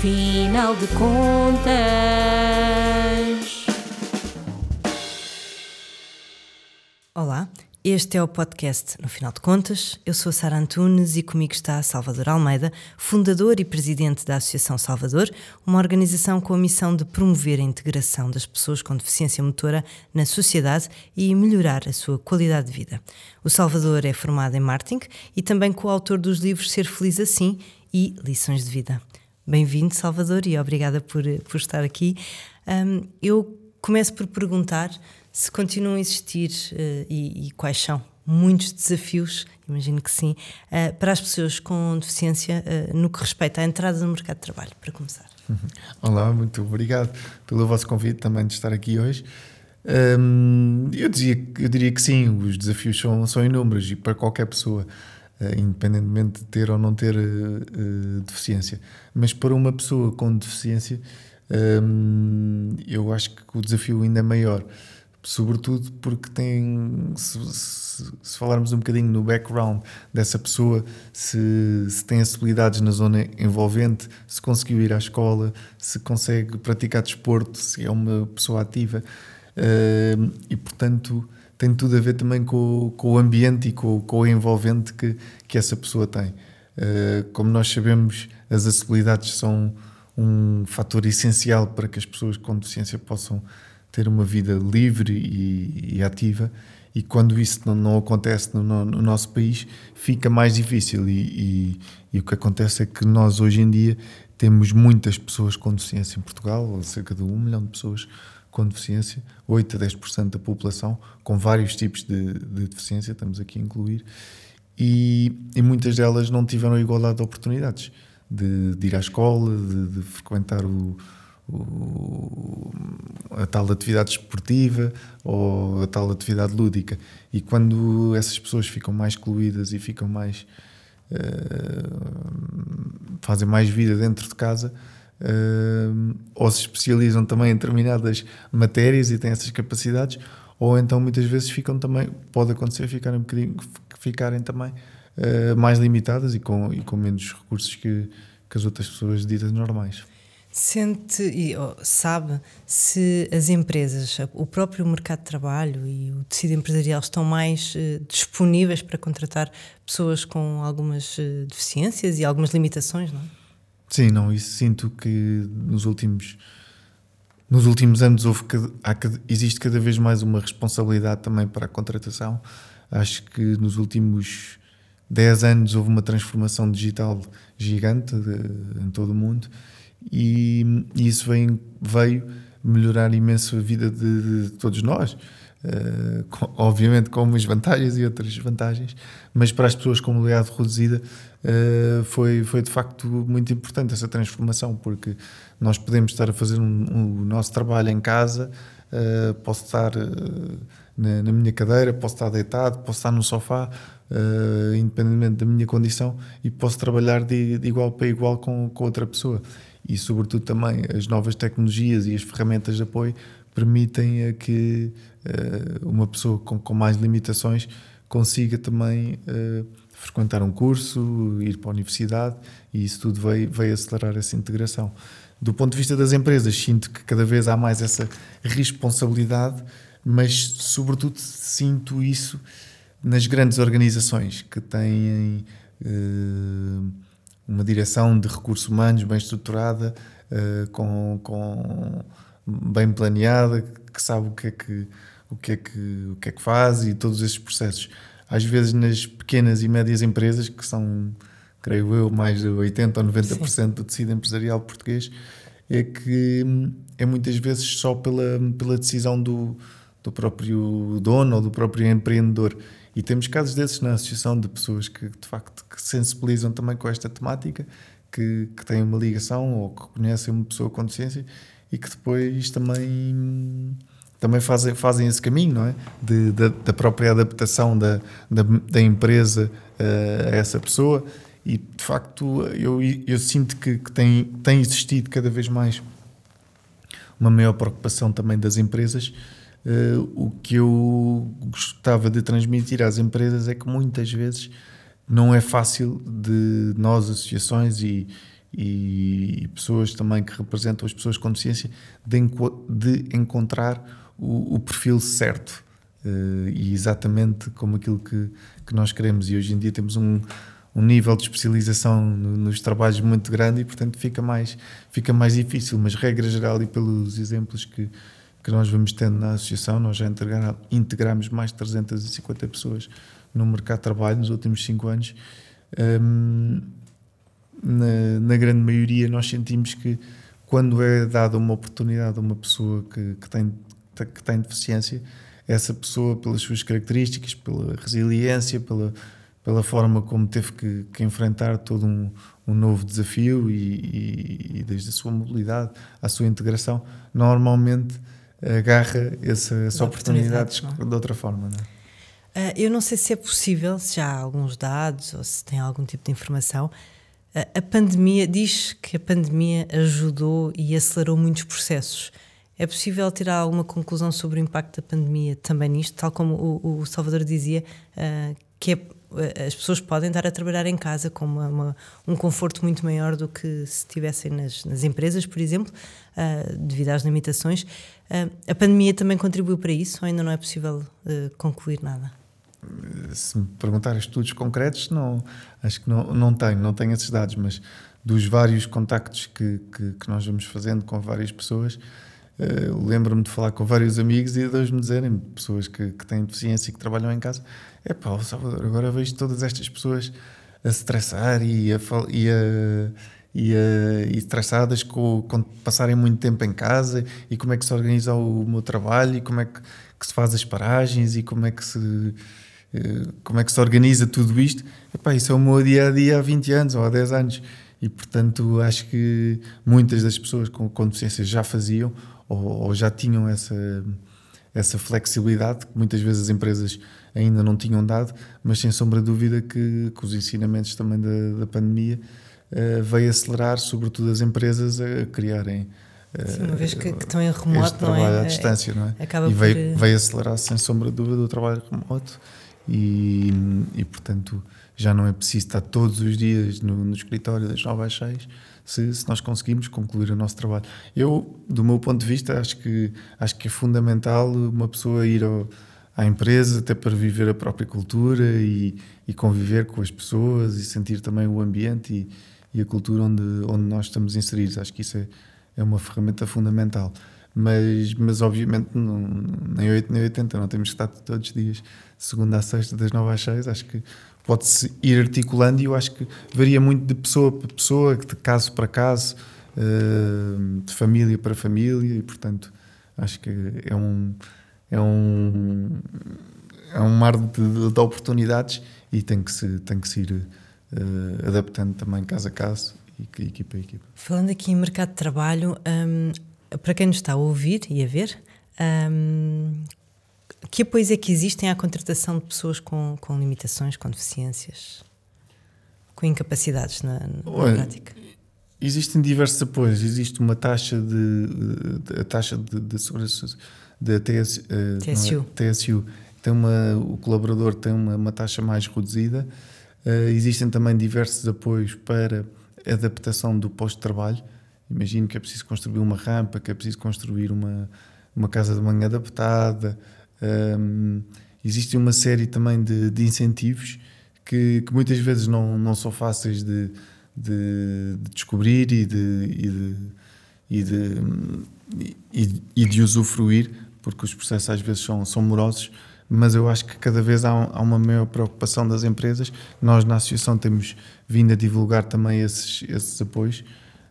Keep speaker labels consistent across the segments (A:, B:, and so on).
A: Final de contas.
B: Olá, este é o podcast No Final de Contas. Eu sou a Sara Antunes e comigo está Salvador Almeida, fundador e presidente da Associação Salvador, uma organização com a missão de promover a integração das pessoas com deficiência motora na sociedade e melhorar a sua qualidade de vida. O Salvador é formado em marketing e também coautor dos livros Ser Feliz Assim e Lições de Vida. Bem-vindo, Salvador, e obrigada por, por estar aqui. Um, eu começo por perguntar se continuam a existir uh, e, e, quais são muitos desafios, imagino que sim, uh, para as pessoas com deficiência uh, no que respeita à entrada no mercado de trabalho, para começar.
C: Olá, muito obrigado pelo vosso convite também de estar aqui hoje. Um, eu, dizia, eu diria que sim, os desafios são, são inúmeros e para qualquer pessoa. Uh, independentemente de ter ou não ter uh, uh, deficiência. Mas para uma pessoa com deficiência, um, eu acho que o desafio ainda é maior, sobretudo porque tem, se, se, se falarmos um bocadinho no background dessa pessoa, se, se, tem acessibilidades na zona envolvente, se conseguiu ir à escola, se consegue praticar desporto, se é uma pessoa ativa, e portanto tem tudo a ver também com, com o ambiente e com, com, o envolvente que, que essa pessoa tem. Uh, como nós sabemos, as acessibilidades são um fator essencial para que as pessoas com deficiência possam ter uma vida livre e, e ativa. E quando isso não, não acontece no, no, nosso país, fica mais difícil. E, e, e, o que acontece é que nós, hoje em dia, temos muitas pessoas com deficiência em Portugal, cerca de um milhão de pessoas com deficiência, 8 a 10% da população com vários tipos de, de, deficiência, estamos aqui a incluir, e, e, muitas delas não tiveram igualdade de oportunidades de, de ir à escola, de, de frequentar o, o, a tal atividade esportiva ou a tal atividade lúdica. E quando essas pessoas ficam mais excluídas e ficam mais. Uh, fazem mais vida dentro de casa, uh, ou se especializam também em determinadas matérias e têm essas capacidades, ou então muitas vezes ficam também, pode acontecer ficarem um bocadinho, ficarem também uh, mais limitadas e com, e com menos recursos que, que as outras pessoas ditas normais.
B: Sente e sabe se as empresas, o próprio mercado de trabalho e o tecido empresarial estão mais uh, disponíveis para contratar pessoas com algumas uh, deficiências e algumas limitações, não é?
C: Sim, não, isso sinto que nos últimos nos últimos anos houve há, existe cada vez mais uma responsabilidade também para a contratação. Acho que nos últimos 10 anos houve uma transformação digital gigante de, em todo o mundo e, e isso vem, veio melhorar imenso a vida de, de todos nós. Uh, com, obviamente com umas vantagens e outras vantagens, mas para as pessoas com mobilidade reduzida uh, foi, foi de facto muito importante essa transformação, porque nós podemos estar a fazer um, um, o nosso trabalho em casa, uh, posso estar na, na, minha cadeira, posso estar deitado, posso estar no sofá, independentemente da minha condição, e posso trabalhar de, de igual para igual com, com outra pessoa. E, sobretudo, também as novas tecnologias e as ferramentas de apoio permitem que uh, uma pessoa com, com mais limitações consiga também uh, frequentar um curso, ir para a universidade e isso tudo veio, veio acelerar essa integração. Do ponto de vista das empresas, sinto que cada vez há mais essa responsabilidade, mas sobretudo sinto isso nas grandes organizações que têm uh, uma direção de recursos humanos bem estruturada, uh, com, com bem planeada, que sabe o que é que o que é que o que é que faz e todos esses processos. Às vezes nas pequenas e médias empresas que são, creio eu, mais de 80 ou 90% Sim. do tecido empresarial português, é que é muitas vezes só pela pela decisão do do próprio dono ou do próprio empreendedor. E temos casos desses na associação de pessoas que de facto que sensibilizam também com esta temática, que, que têm uma ligação ou que conhecem uma pessoa com deficiência e que depois também também fazem, fazem esse caminho, não é? De, da, própria adaptação da, da, da empresa uh, a essa pessoa. E de facto, eu, eu sinto que, que, tem, tem existido cada vez mais uma maior preocupação também das empresas. Uh, o que eu gostava de transmitir às empresas é que muitas vezes não é fácil de nós, associações e, e pessoas também que representam as pessoas com deficiência de, de encontrar o, o, perfil certo uh, e exatamente como aquilo que, que nós queremos. E hoje em dia temos um, um nível de especialização no, nos trabalhos muito grande e, portanto, fica mais, fica mais difícil. Mas, regra geral, e pelos exemplos que, que nós vamos tendo na associação, nós já integramos mais de 350 pessoas no mercado de trabalho nos últimos 5 anos. Um, na, na, grande maioria, nós sentimos que quando é dada uma oportunidade a uma pessoa que, que, tem, que tem deficiência, essa pessoa, pelas suas características, pela resiliência, pela, pela forma como teve que, que enfrentar todo um, um novo desafio e, e, e, desde a sua mobilidade à sua integração, normalmente agarra essa, essa oportunidades, oportunidades de outra forma. Não é?
B: Uh, eu não sei se é possível, se já há alguns dados ou se tem algum tipo de informação. Uh, a pandemia diz que a pandemia ajudou e acelerou muitos processos. É possível tirar alguma conclusão sobre o impacto da pandemia também nisto, tal como o, o Salvador dizia, uh, que é, as pessoas podem estar a trabalhar em casa com uma, uma, um conforto muito maior do que se estivessem nas, nas, empresas, por exemplo, devido às limitações. a pandemia também contribuiu para isso ou ainda não é possível concluir nada?
C: se me perguntar estudos concretos, não, acho que não, não tenho, não tenho esses dados, mas dos vários contactos que, que, que nós vamos fazendo com várias pessoas, uh, lembro-me de falar com vários amigos e de me dizerem, pessoas que, que têm deficiência e que trabalham em casa, é pá, Salvador, agora vejo todas estas pessoas a se estressar e a, e a e, uh, e estressadas com, com passarem muito tempo em casa e como é que se organiza o meu trabalho e como é que, que se faz as paragens e como é que se eh, como é que se organiza tudo isto? Epá, isso é o meu dia a dia há 20 anos ou há 10 anos. E portanto acho que muitas das pessoas com, com deficiência já faziam ou, ou, já tinham essa, essa flexibilidade que muitas vezes as empresas ainda não tinham dado, mas sem sombra de dúvida que, que os ensinamentos também da, da pandemia uh, veio acelerar, sobretudo as empresas, a criarem.
B: Uh, Sim, uma vez que, que, estão em remoto,
C: não
B: é?
C: à distância, não é? Acaba e veio, por... veio acelerar, sem sombra de dúvida, o trabalho remoto e, e portanto já não é preciso estar todos os dias no, no escritório das 9 às 6 se, se, nós conseguimos concluir o nosso trabalho. Eu, do meu ponto de vista, acho que, acho que é fundamental uma pessoa ir ao, à empresa até para viver a própria cultura e, e, conviver com as pessoas e sentir também o ambiente e, e, a cultura onde, onde nós estamos inseridos. Acho que isso é, é uma ferramenta fundamental. Mas, mas obviamente, não, nem 8 nem 80, não temos que estar todos os dias segunda a sexta, das nove às seis, acho que pode-se ir articulando e eu acho que varia muito de pessoa para pessoa, de caso para caso, eh, de família para família e, portanto, acho que é um, é um, é um mar de, de oportunidades e tem que se, tem que se ir uh, adaptando também caso a caso e equipa a equipa.
B: Falando aqui em mercado de trabalho, um, para quem nos está a ouvir e a ver, um, que apoios é que existem à contratação de pessoas com, com limitações, com deficiências, com incapacidades na, na Olha, prática?
C: Existem diversos apoios. Existe uma taxa de, a taxa de, de da TS, TSU. É, TSU. Tem uma, o colaborador tem uma, uma taxa mais reduzida. Uh, existem também diversos apoios para adaptação do posto de trabalho. Imagino que é preciso construir uma rampa, que é preciso construir uma, uma casa de manhã adaptada, um, existe uma série também de, de incentivos que, que, muitas vezes não, não são fáceis de, de, de descobrir e de, e de, e de, e, de usufruir, porque os processos às vezes são, são morosos, mas eu acho que cada vez há, há, uma maior preocupação das empresas. Nós, na associação, temos vindo a divulgar também esses, esses apoios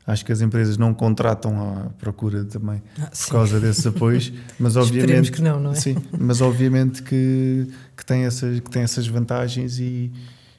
C: acho que as empresas não contratam à procura também ah, por causa desses apoios, mas obviamente
B: que não, não é?
C: Sim, mas obviamente que, que, tem, essas, que tem essas vantagens e,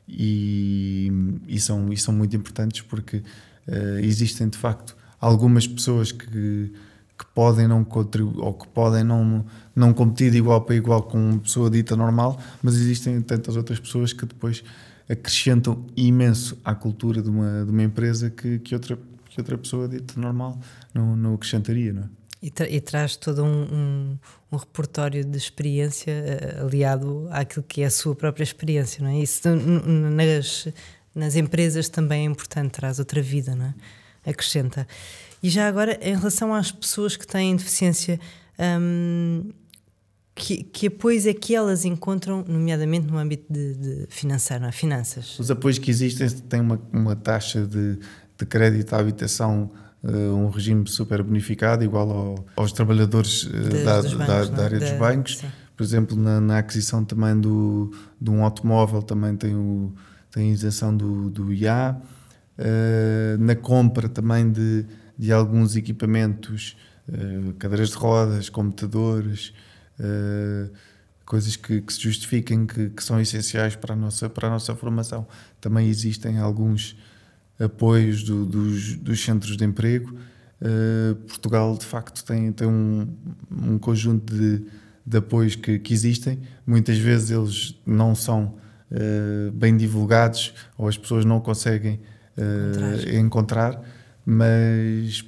C: e, e são, e são muito importantes porque uh, existem de facto algumas pessoas que, que podem não contribuir ou que podem não, não competir de igual para igual com uma pessoa dita normal, mas existem tantas outras pessoas que depois acrescentam imenso à cultura de uma, de uma empresa que, que outra que outra pessoa dito normal não, não acrescentaria, não é?
B: E, tra e traz todo um, um, um, repertório de experiência uh, aliado àquilo que é a sua própria experiência, não é? Isso nas, nas empresas também é importante, traz outra vida, não é? acrescenta. E já agora, em relação às pessoas que têm deficiência, hum, que, que, apoios é que elas encontram, nomeadamente no âmbito de, de financeiro, é? finanças?
C: Os apoios que existem têm uma, uma taxa de, de crédito à habitação uh, um regime super bonificado, igual ao, aos trabalhadores uh, da, bancos, da, da, área dos bancos. Sim. Por exemplo, na, na, aquisição também do, de um automóvel também tem, o, tem a isenção do, do IA. Uh, eh, na compra também de, de alguns equipamentos, cadeiras de rodas, computadores, coisas que, que, se justifiquem que, que, são essenciais para a nossa, para a nossa formação. Também existem alguns apoios do, dos, dos, centros de emprego. Uh, Portugal, de facto, tem, tem um, um conjunto de, de apoios que, que, existem. Muitas vezes eles não são uh, bem divulgados ou as pessoas não conseguem uh, encontrar, mas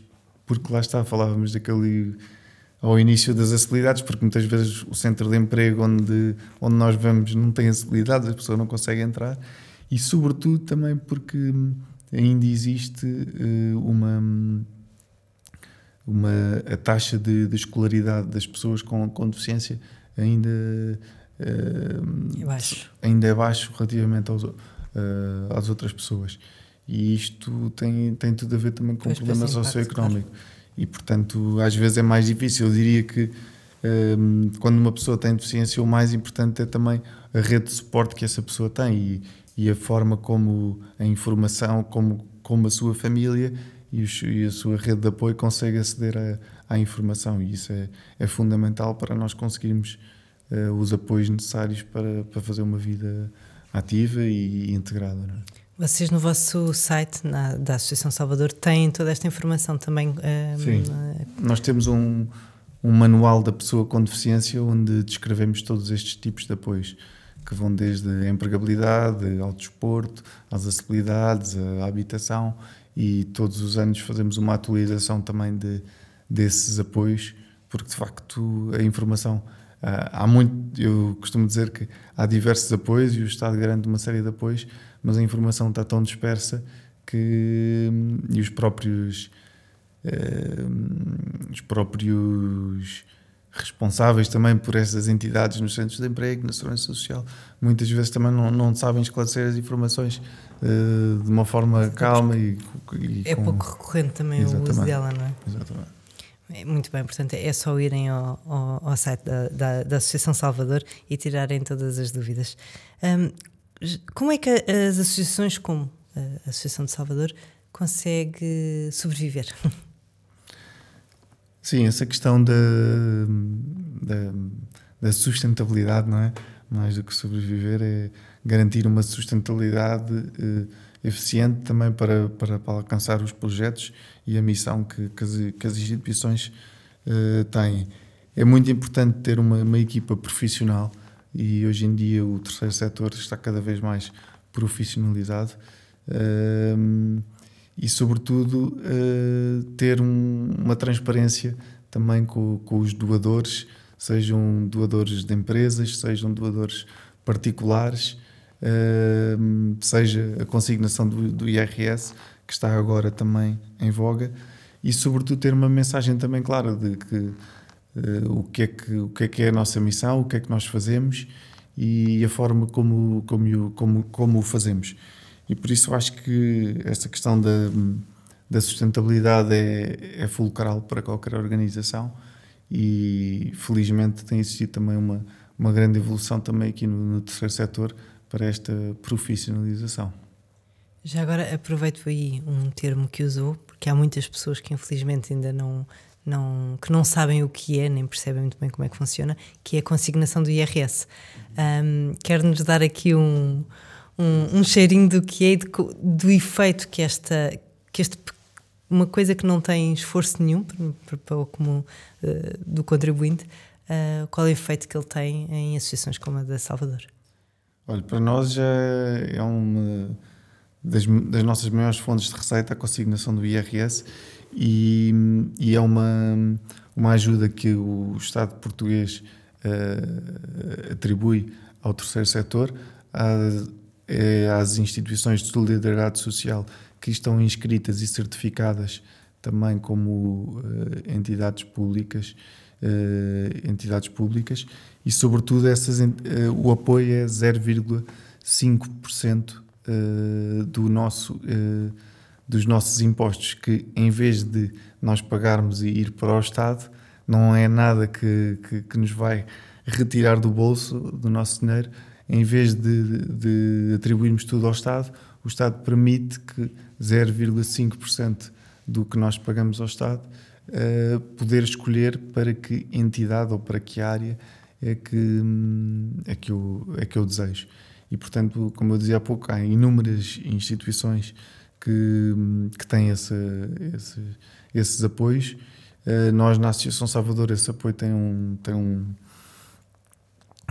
C: porque lá está, falávamos daquele ao início das acessibilidades, porque muitas vezes o centro de emprego onde, onde nós vamos não tem acessibilidades, as pessoas não conseguem entrar, e sobretudo também porque ainda existe uh, uma, uma a taxa de, de, escolaridade das pessoas com, com deficiência ainda
B: uh, é baixo.
C: ainda é baixo relativamente aos, uh, às outras pessoas e isto tem, tem tudo a ver também com o problema socioeconómico claro. e portanto às vezes é mais difícil eu diria que um, quando uma pessoa tem deficiência o mais importante é também a rede de suporte que essa pessoa tem e, e a forma como a informação, como, como a sua família e, os, e a sua rede de apoio consegue aceder à, à informação. E isso é, é, fundamental para nós conseguirmos uh, os apoios necessários para, para fazer uma vida ativa e, e integrada. É?
B: Vocês no vosso site na, da Associação Salvador têm toda esta informação também? Uh,
C: Sim, nós temos um, um manual da pessoa com deficiência onde descrevemos todos estes tipos de apoios que vão desde a empregabilidade ao desporto, às acessibilidades, à habitação e todos os anos fazemos uma atualização também de, desses apoios, porque de facto a informação há muito, eu costumo dizer que há diversos apoios e o Estado garante uma série de apoios, mas a informação está tão dispersa que e os próprios eh, os próprios responsáveis também por essas entidades nos centros de emprego, na segurança social, muitas vezes também não, não sabem esclarecer as informações uh, de uma forma calma e,
B: e É com... pouco recorrente também Exatamente. o uso dela, não é?
C: Exatamente.
B: É muito bem, portanto é só irem ao, ao, ao site da, da, da, Associação Salvador e tirarem todas as dúvidas. Um, como é que as associações como a Associação de Salvador consegue sobreviver?
C: Sim, essa questão da, da, da, sustentabilidade, não é? Mais do que sobreviver, é garantir uma sustentabilidade eh, eficiente também para, para, para, alcançar os projetos e a missão que, que, as, que as, instituições eh, têm. É muito importante ter uma, uma equipa profissional e hoje em dia o terceiro setor está cada vez mais profissionalizado. Uh, e, sobretudo, uh, ter um, uma transparência também com, com, os doadores, sejam doadores de empresas, sejam doadores particulares, uh, seja a consignação do, do, IRS, que está agora também em voga, e, sobretudo, ter uma mensagem também clara de que, uh, o, que é que, o que é que é a nossa missão, o que é que nós fazemos e a forma como, como, como, como o fazemos. E por isso acho que esta questão da, da sustentabilidade é, é fulcral para qualquer organização e felizmente tem existido também uma, uma grande evolução também aqui no, no terceiro setor para esta profissionalização.
B: Já agora aproveito aí um termo que usou, porque há muitas pessoas que infelizmente ainda não, não, que não sabem o que é, nem percebem muito bem como é que funciona, que é a consignação do IRS. Um, Quer-nos dar aqui um, um, um cheirinho do que é do, do efeito que esta que este uma coisa que não tem esforço nenhum para, o comum uh, do contribuinte, uh, qual é o efeito que ele tem em associações como a da Salvador?
C: Olha, para nós já é uma das, das nossas maiores fontes de receita a consignação do IRS e, e é uma, uma ajuda que o Estado português uh, atribui ao terceiro setor. É às instituições de solidariedade social que estão inscritas e certificadas também como uh, entidades públicas, uh, entidades públicas e sobretudo essas, uh, o apoio é 0,5% do nosso dos nossos impostos que em vez de nós pagarmos e ir para o Estado não é nada que, que, que nos vai retirar do bolso do nosso dinheiro em vez de, de atribuirmos tudo ao Estado o Estado permite que 0,5% do que nós pagamos ao Estado uh, poder escolher para que entidade ou para que área é que, é que, eu, é que eu desejo. E, portanto, como eu dizia há pouco, há inúmeras instituições que, que têm esse, esses apoios. Uh, nós, na Associação Salvador, esse apoio tem um, tem um,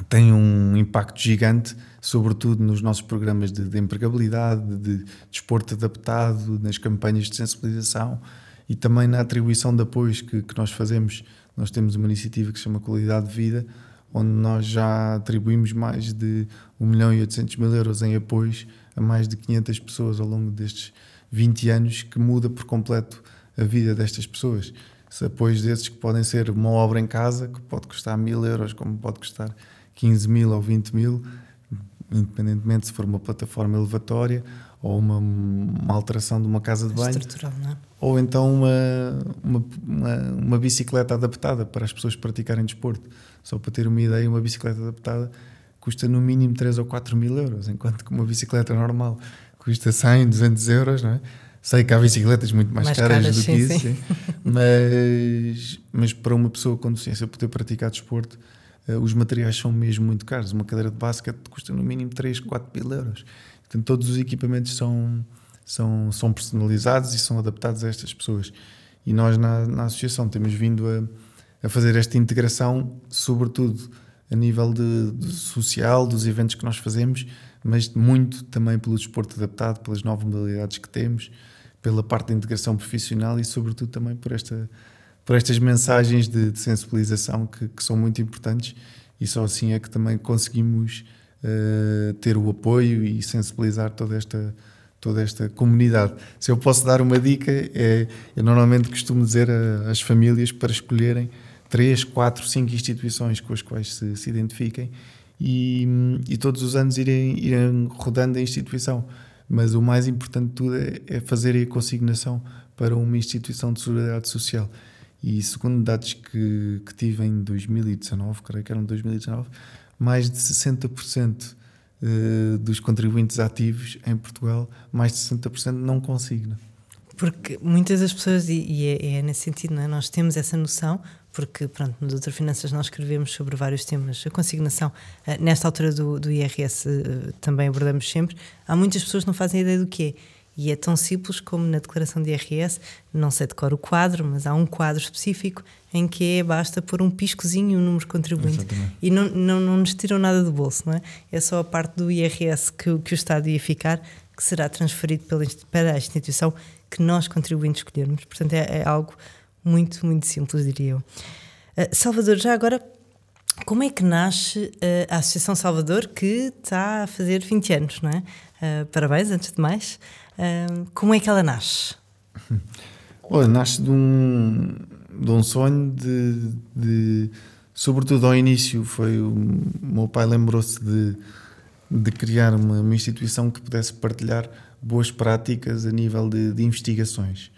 C: tem um impacto gigante, sobretudo nos nossos programas de, de empregabilidade, de desporto adaptado, nas campanhas de sensibilização e também na atribuição de apoios que, que nós fazemos. Nós temos uma iniciativa que se chama Qualidade de Vida, onde nós já atribuímos mais de 1 milhão e 800 mil euros em apoios a mais de 500 pessoas ao longo destes 20 anos, que muda por completo a vida destas pessoas. Se apoios desses que podem ser uma obra em casa, que pode custar mil euros, como pode custar 15 mil ou 20 mil, independentemente se for uma plataforma elevatória ou uma, uma alteração de uma casa de banho.
B: É?
C: Ou então uma, uma, uma, uma, bicicleta adaptada para as pessoas praticarem desporto. Só para ter uma ideia, uma bicicleta adaptada custa no mínimo 3 ou 4 mil euros, enquanto que uma bicicleta normal custa 100, 200 euros, não é? Sei que há bicicletas muito mais,
B: mais
C: caras,
B: caras,
C: do
B: sim,
C: que isso,
B: sim.
C: Mas, mas para uma pessoa com deficiência poder praticar desporto, os materiais são mesmo muito caros. Uma cadeira de basquete custa no mínimo 3, 4 mil euros. Portanto, todos os equipamentos são, são, são personalizados e são adaptados a estas pessoas. E nós, na, na associação, temos vindo a, a fazer esta integração, sobretudo a nível de, de social, dos eventos que nós fazemos, mas muito também pelo desporto adaptado, pelas novas modalidades que temos, pela parte da integração profissional e, sobretudo, também por, esta, por estas mensagens de, de sensibilização que, que, são muito importantes e só assim é que também conseguimos uh, ter o apoio e sensibilizar toda esta toda esta comunidade. Se eu posso dar uma dica, é, eu normalmente costumo dizer às famílias para escolherem três, quatro, cinco instituições com as quais se, se identifiquem e, e, todos os anos irem, irem rodando a instituição. Mas o mais importante de tudo é, é fazer a consignação para uma instituição de solidariedade social. E segundo dados que, que tive em 2019, creio que eram 2019, mais de 60% eh, dos contribuintes ativos em Portugal, mais de 60% não consigna.
B: Porque muitas das pessoas, e, é, é, nesse sentido, é? nós temos essa noção, porque pronto, no Doutor Finanças nós escrevemos sobre vários temas, a consignação, eh, nesta altura do, do IRS eh, também abordamos sempre, há muitas pessoas que não fazem ideia do que é. E é tão simples como na declaração de IRS, não sei decorar o quadro, mas há um quadro específico em que é, basta pôr um piscozinho e um número contribuinte. Exatamente. E não, não, não nos tiram nada do bolso, não é? É só a parte do IRS que, que o Estado ia ficar, que será transferido pela, para a instituição que nós contribuintes escolhermos. Portanto, é, é algo muito, muito simples, diria eu. Uh, Salvador, já agora, como é que nasce uh, a Associação Salvador, que está a fazer 20 anos, não é? Uh, parabéns, antes de mais. Como é que ela nasce?
C: Olha, nasce de um, de um sonho de, de, Sobretudo ao início, foi o, o meu pai lembrou-se de, de criar uma, uma, instituição que pudesse partilhar boas práticas a nível de, de investigações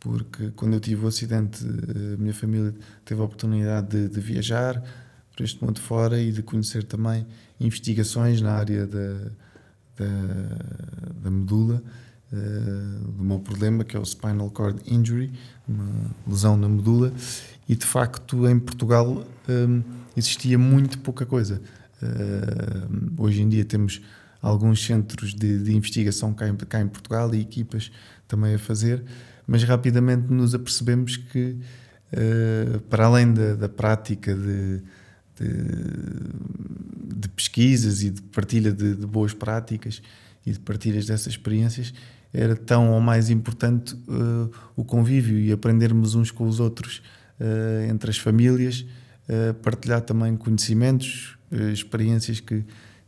C: porque quando eu tive o acidente, a minha família teve a oportunidade de, de viajar para este mundo fora e de conhecer também investigações na área da, da, da medula, uh, do meu problema, que é o spinal cord injury, uma lesão na medula, e de facto em Portugal um, eh, existia muito pouca coisa. Uh, hoje em dia temos alguns centros de, de investigação cá em, cá em Portugal e equipas também a fazer mas rapidamente nos apercebemos que, uh, para além da, da prática de, de, de, pesquisas e de partilha de, de, boas práticas e de partilhas dessas experiências, era tão ou mais importante uh, o convívio e aprendermos uns com os outros uh, entre as famílias, partilhar também conhecimentos, experiências que,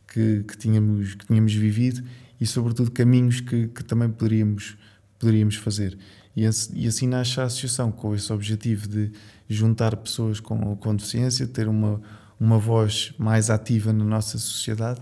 C: que, que, tínhamos, que tínhamos vivido e, sobretudo, caminhos que, que também poderíamos, poderíamos fazer. E, e assim nasce a associação, com esse objetivo de juntar pessoas com, com deficiência, ter uma, uma voz mais ativa na nossa sociedade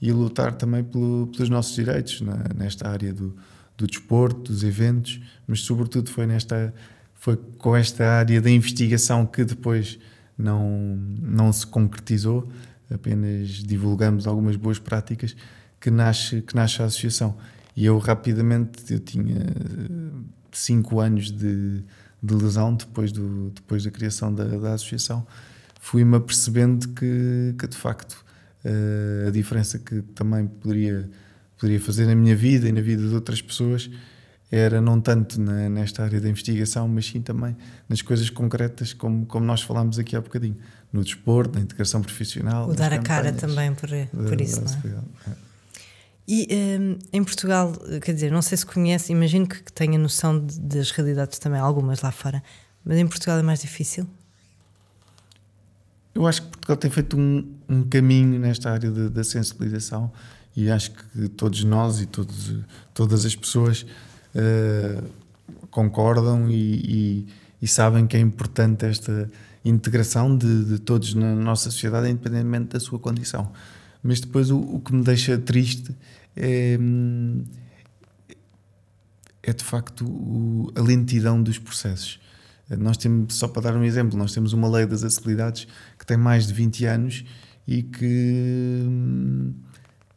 C: e lutar também pelo, pelos nossos direitos na, nesta área do, do desporto, dos eventos, mas sobretudo foi nesta foi com esta área da investigação que depois não não se concretizou, apenas divulgamos algumas boas práticas que nasce que nasce a associação. E eu rapidamente eu tinha cinco anos de, de lesão depois do depois da criação da, da associação, fui-me apercebendo que, que de facto uh, a diferença que também poderia, poderia fazer na minha vida e na vida de outras pessoas era não tanto na, nesta área da investigação, mas sim também nas coisas concretas, como, como nós falámos aqui há bocadinho, no desporto, na integração profissional.
B: O dar a cara também por, por isso, não é? é. E um, em Portugal, quer dizer, não sei se conhece, imagino que tenha noção de, das realidades também, algumas lá fora, mas em Portugal é mais difícil?
C: Eu acho que Portugal tem feito um, um caminho nesta área da sensibilização e acho que todos nós e todos, todas as pessoas uh, concordam e, e, e, sabem que é importante esta integração de, de, todos na nossa sociedade, independentemente da sua condição. Mas depois o, o que me deixa triste é, é de facto o, a lentidão dos processos. Nós temos, só para dar um exemplo, nós temos uma lei das acessibilidades que tem mais de 20 anos e que,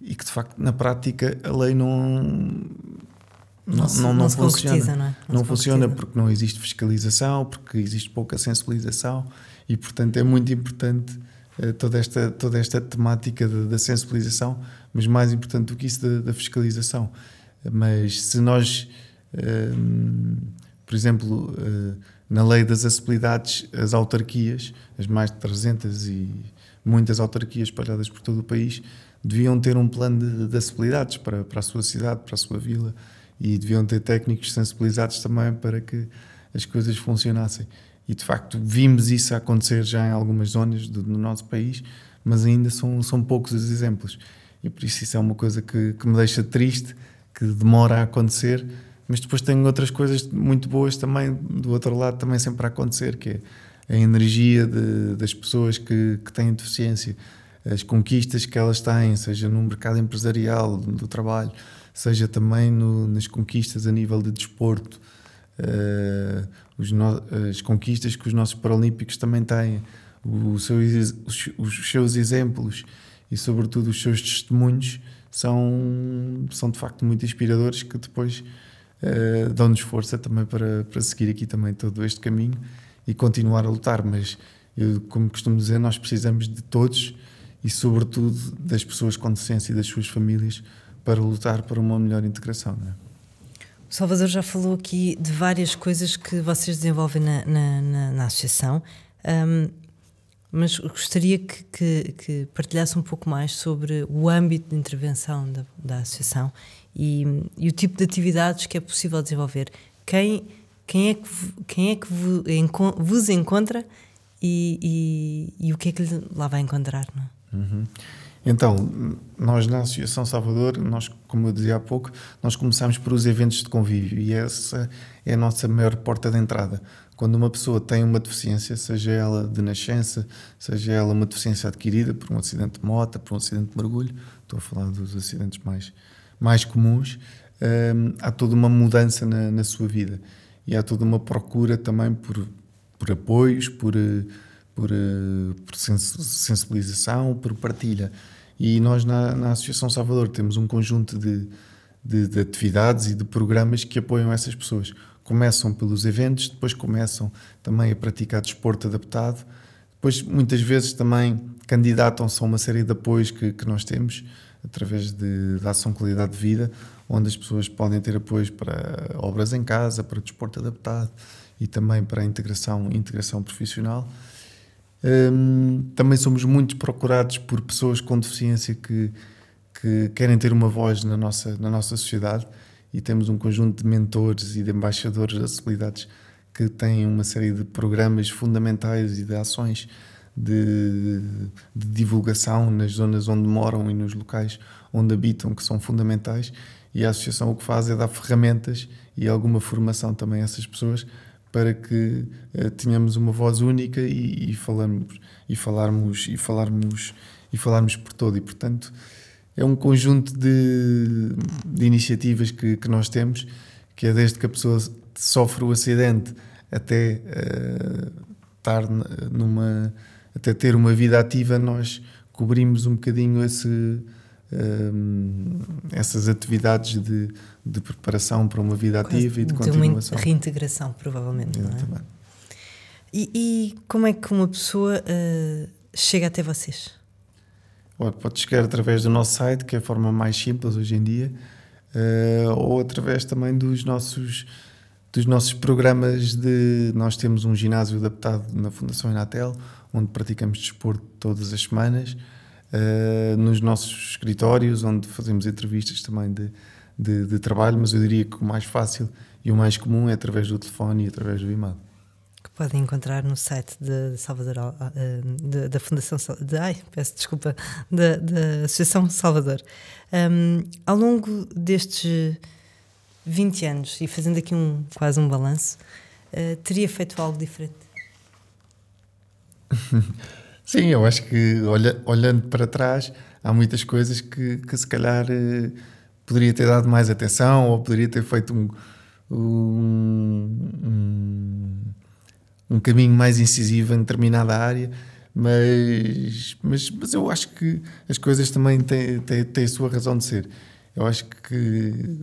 C: e que de facto na prática a lei não
B: não, não, não, não funciona. Não,
C: é? não funciona porque não existe fiscalização, porque existe pouca sensibilização e portanto é muito importante uh, toda, esta, toda esta temática da sensibilização, mas mais importante do que isso da, da fiscalização. Mas se nós, uh, por exemplo, uh, na lei das acessibilidades, as autarquias, as mais de 300 e muitas autarquias espalhadas por todo o país, deviam ter um plano de, de acessibilidades para, para a sua cidade, para a sua vila, e deviam ter técnicos sensibilizados também para que as coisas funcionassem. E de facto vimos isso acontecer já em algumas zonas do, do nosso país, mas ainda são, são poucos os exemplos. E por isso isso é uma coisa que, que me deixa triste, que demora a acontecer, mas depois tenho outras coisas muito boas também do outro lado também sempre a acontecer que é a energia de, das pessoas que, que têm deficiência as conquistas que elas têm seja no mercado empresarial do trabalho seja também no, nas conquistas a nível de desporto uh, no, as conquistas que os nossos paralímpicos também têm o seu, os, os seus exemplos e sobretudo os seus testemunhos são, são de facto muito inspiradores que depois uh, dão-nos força também para, para seguir aqui também todo este caminho e continuar a lutar. Mas, eu, como costumo dizer, nós precisamos de todos e, sobretudo, das pessoas com deficiência e das suas famílias para lutar por uma melhor integração. É?
B: O Salvador já falou aqui de várias coisas que vocês desenvolvem na, na, na, na associação. Um, mas gostaria que, que, que, partilhasse um pouco mais sobre o âmbito de intervenção da, da associação e, e, o tipo de atividades que é possível desenvolver. Quem, quem é que, quem é que vos encontra e, e, e o que é que lá vai encontrar? Não?
C: Uhum. Então, nós na Associação Salvador, nós, como eu dizia há pouco, nós começamos por os eventos de convívio e essa é a nossa maior porta de entrada. Quando uma pessoa tem uma deficiência, seja ela de nascença, seja ela uma deficiência adquirida por um acidente de moto, por um acidente de mergulho, estou a falar dos acidentes mais, mais comuns, hum, há toda uma mudança na, na, sua vida e há toda uma procura também por, por apoios, por, por, por sensibilização, por partilha. E nós, na, na Associação Salvador, temos um conjunto de, de, de, atividades e de programas que apoiam essas pessoas. Começam pelos eventos, depois começam também a praticar desporto adaptado, depois muitas vezes também candidatam-se a uma série de apoios que, que nós temos, através da Ação Qualidade de Vida, onde as pessoas podem ter apoios para obras em casa, para desporto adaptado e também para a integração, integração profissional. Um, também somos muito procurados por pessoas com deficiência que, que querem ter uma voz na nossa, na nossa sociedade e temos um conjunto de mentores e de embaixadores de acessibilidades que têm uma série de programas fundamentais e de ações de, de, divulgação nas zonas onde moram e nos locais onde habitam, que são fundamentais. E a associação o que faz é dar ferramentas e alguma formação também a essas pessoas para que uh, tenhamos uma voz única e, e, e falarmos e falarmos e falarmos por todo. E portanto é um conjunto de, de iniciativas que, que nós temos, que é desde que a pessoa sofre o acidente até uh, estar numa até ter uma vida ativa, nós cobrimos um bocadinho esse, um, essas atividades de, de, preparação para uma vida Quase ativa e de, de continuação.
B: Uma reintegração, provavelmente. Exatamente. Não é? e, e, como é que uma pessoa uh, chega até vocês?
C: Pode chegar através do nosso site, que é a forma mais simples hoje em dia, uh, ou através também dos nossos dos nossos programas de. Nós temos um ginásio adaptado na Fundação Inatel, onde praticamos desporto todas as semanas, uh, nos nossos escritórios, onde fazemos entrevistas também de, de, de, trabalho, mas eu diria que o mais fácil e o mais comum é através do telefone e através do e-mail.
B: Que podem encontrar no site de Salvador, uh, de, da Fundação. De, ai, peço desculpa, da, da Associação Salvador. Um, ao longo destes 20 anos e fazendo aqui um, quase um balanço, uh, teria feito algo diferente?
C: Sim, eu acho que olha, olhando para trás, há muitas coisas que, que se calhar uh, poderia ter dado mais atenção ou poderia ter feito um, um, um, um caminho mais incisivo em determinada área. Mas, mas, mas eu acho que as coisas também têm, têm, têm a sua razão de ser. Eu acho que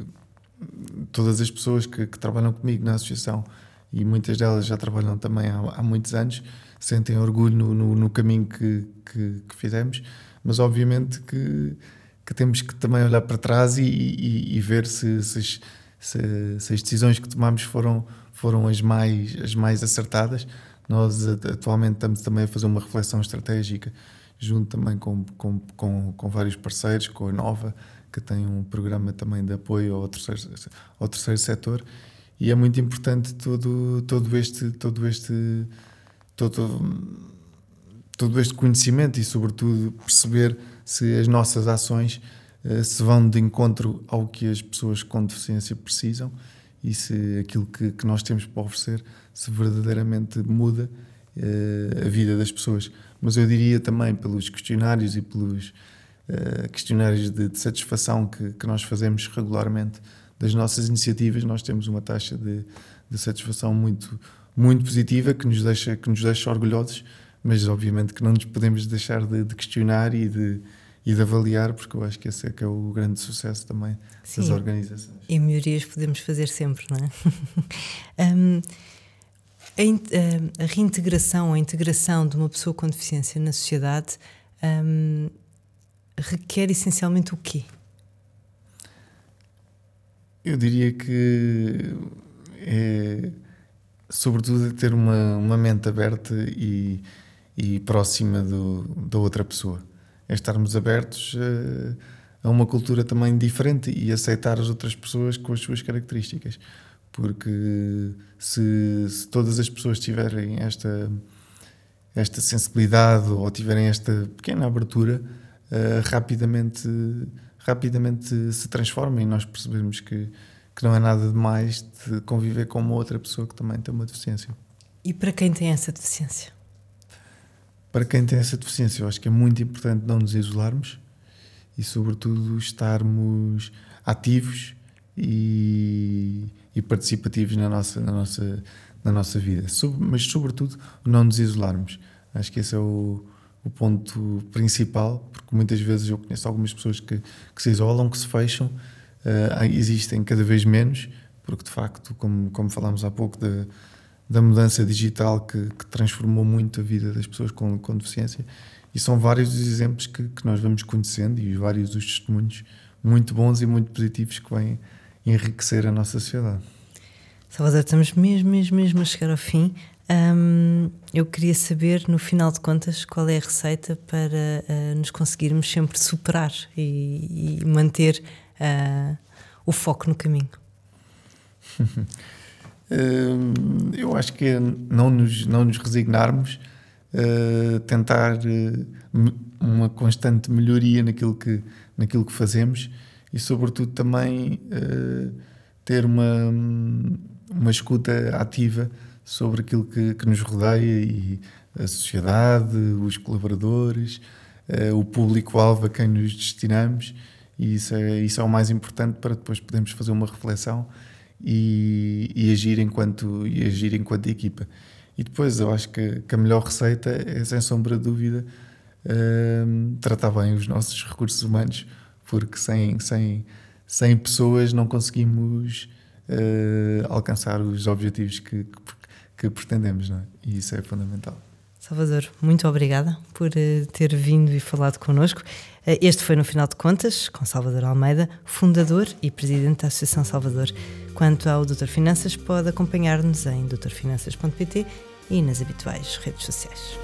C: todas as pessoas que, que, trabalham comigo na associação e muitas delas já trabalham também há, há muitos anos sentem orgulho no, no, no caminho que, que, que, fizemos, mas obviamente que, que, temos que também olhar para trás e, e, e ver se, se, se, se, as decisões que tomamos foram, foram as, mais, as mais acertadas. Nós atualmente estamos também a fazer uma reflexão estratégica junto também com, com, com, com vários parceiros, com a Nova, que tem um programa também de apoio ao terceiro, ao terceiro setor e é muito importante todo, todo este todo este todo, todo este conhecimento e sobretudo perceber se as nossas ações uh, se vão de encontro ao que as pessoas com deficiência precisam e se aquilo que, que nós temos para oferecer se verdadeiramente muda uh, a vida das pessoas. Mas eu diria também pelos questionários e pelos eh, questionários de, de satisfação que, que, nós fazemos regularmente das nossas iniciativas, nós temos uma taxa de, de satisfação muito, muito positiva que nos, deixa, que nos deixa orgulhosos, mas obviamente que não nos podemos deixar de, de questionar e de, e de avaliar, porque eu acho que esse é que é o grande sucesso também Sim, das organizações.
B: E melhorias podemos fazer sempre, não é? um, a, a, reintegração, a integração de uma pessoa com deficiência na sociedade um, requer essencialmente o quê?
C: Eu diria que é, sobretudo, ter uma, uma mente aberta e, e próxima do, da outra pessoa. É estarmos abertos a, a uma cultura também diferente e aceitar as outras pessoas com as suas características. Porque se, se todas as pessoas tiverem esta, esta sensibilidade ou tiverem esta pequena abertura, uh, rapidamente, rapidamente se transforma e nós percebemos que, que não é nada demais de conviver com uma outra pessoa que também tem uma deficiência.
B: E para quem tem essa deficiência?
C: Para quem tem essa deficiência, eu acho que é muito importante não nos isolarmos e, sobretudo, estarmos ativos e, e participativos na nossa, na nossa, na nossa vida. Mas, sobretudo, não nos isolarmos. Acho que esse é o, o ponto principal, porque muitas vezes eu conheço algumas pessoas que, que se isolam, que se fecham, uh, existem cada vez menos, porque de facto, como, como falámos há pouco, da, da mudança digital que, que, transformou muito a vida das pessoas com, com deficiência, e são vários os exemplos que, que nós vamos conhecendo e vários dos testemunhos muito bons e muito positivos que vêm enriquecer a nossa sociedade.
B: Salvador, estamos mesmo, mesmo, mesmo a chegar ao fim. Eu queria saber, no final de contas, qual é a receita para uh, nos conseguirmos sempre superar e, e manter uh, o foco no caminho.
C: eu acho que é não nos, não nos resignarmos, uh, tentar uh, uma constante melhoria naquilo que, naquilo que fazemos e, sobretudo, também ter uma, uma escuta ativa sobre aquilo que, que nos rodeia e a sociedade, os colaboradores, o público-alvo a quem nos destinamos. E isso é, isso é o mais importante para depois podermos fazer uma reflexão e, e, agir, enquanto, e agir enquanto equipa. E depois eu acho que, que a melhor receita é, sem sombra de dúvida, uh, tratar bem os nossos recursos humanos, porque sem, sem, sem pessoas não conseguimos uh, alcançar os objetivos que, que, que pretendemos, não é? E isso é fundamental.
B: Salvador, muito obrigada por uh, ter vindo e falado connosco. Uh, este foi, no final de contas, com Salvador Almeida, fundador e presidente da Associação Salvador. Quanto ao Doutor Finanças, pode acompanhar-nos em doutorfinanças.pt e nas habituais redes sociais.